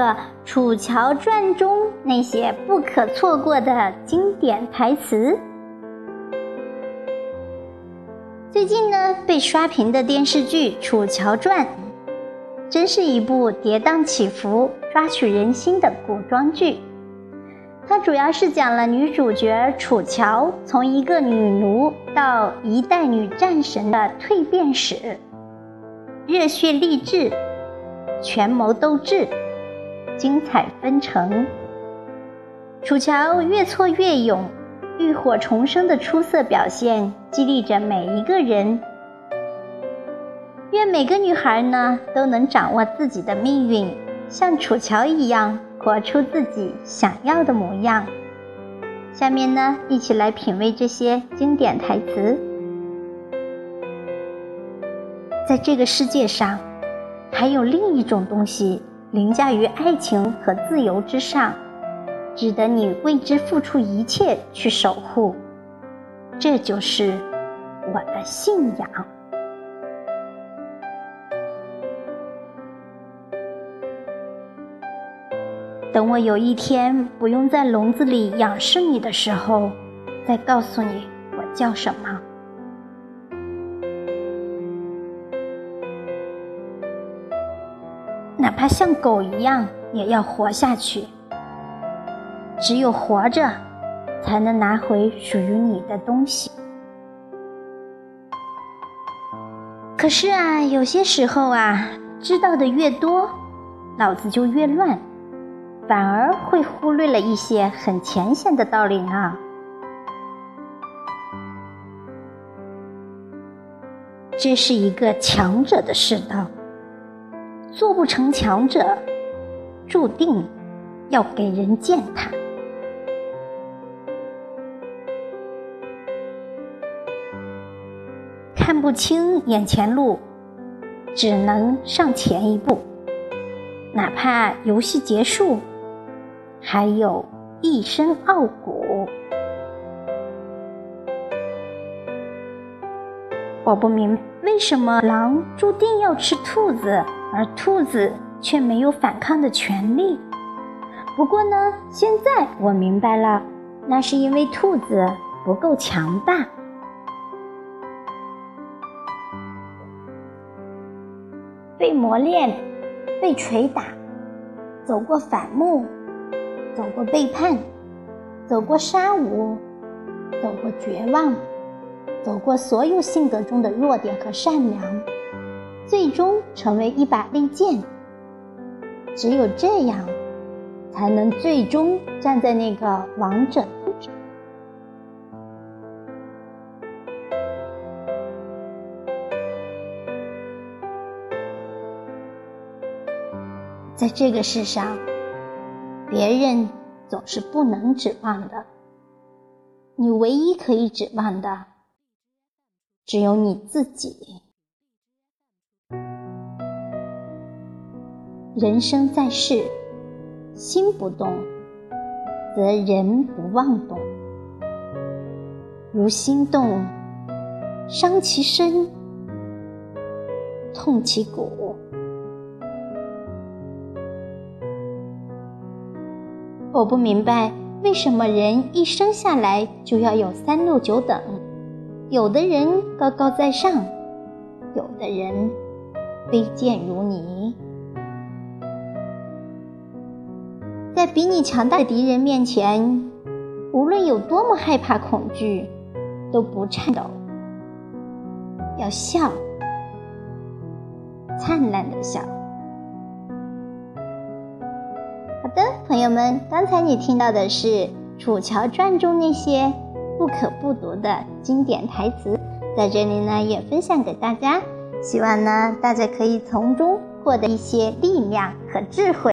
个《楚乔传》中那些不可错过的经典台词。最近呢，被刷屏的电视剧《楚乔传》，真是一部跌宕起伏、抓取人心的古装剧。它主要是讲了女主角楚乔从一个女奴到一代女战神的蜕变史，热血励志，权谋斗智，精彩纷呈。楚乔越挫越勇。浴火重生的出色表现，激励着每一个人。愿每个女孩呢都能掌握自己的命运，像楚乔一样，活出自己想要的模样。下面呢，一起来品味这些经典台词。在这个世界上，还有另一种东西凌驾于爱情和自由之上。值得你为之付出一切去守护，这就是我的信仰。等我有一天不用在笼子里仰视你的时候，再告诉你我叫什么。哪怕像狗一样，也要活下去。只有活着，才能拿回属于你的东西。可是啊，有些时候啊，知道的越多，脑子就越乱，反而会忽略了一些很浅显的道理呢。这是一个强者的世道，做不成强者，注定要给人践踏。看不清眼前路，只能上前一步。哪怕游戏结束，还有一身傲骨。我不明为什么狼注定要吃兔子，而兔子却没有反抗的权利。不过呢，现在我明白了，那是因为兔子不够强大。被磨练，被捶打，走过反目，走过背叛，走过沙悟，走过绝望，走过所有性格中的弱点和善良，最终成为一把利剑。只有这样，才能最终站在那个王者。在这个世上，别人总是不能指望的。你唯一可以指望的，只有你自己。人生在世，心不动，则人不妄动。如心动，伤其身，痛其骨。我不明白为什么人一生下来就要有三六九等，有的人高高在上，有的人卑贱如泥。在比你强大的敌人面前，无论有多么害怕恐惧，都不颤抖，要笑，灿烂的笑。好的朋友们，刚才你听到的是《楚乔传》中那些不可不读的经典台词，在这里呢也分享给大家，希望呢大家可以从中获得一些力量和智慧。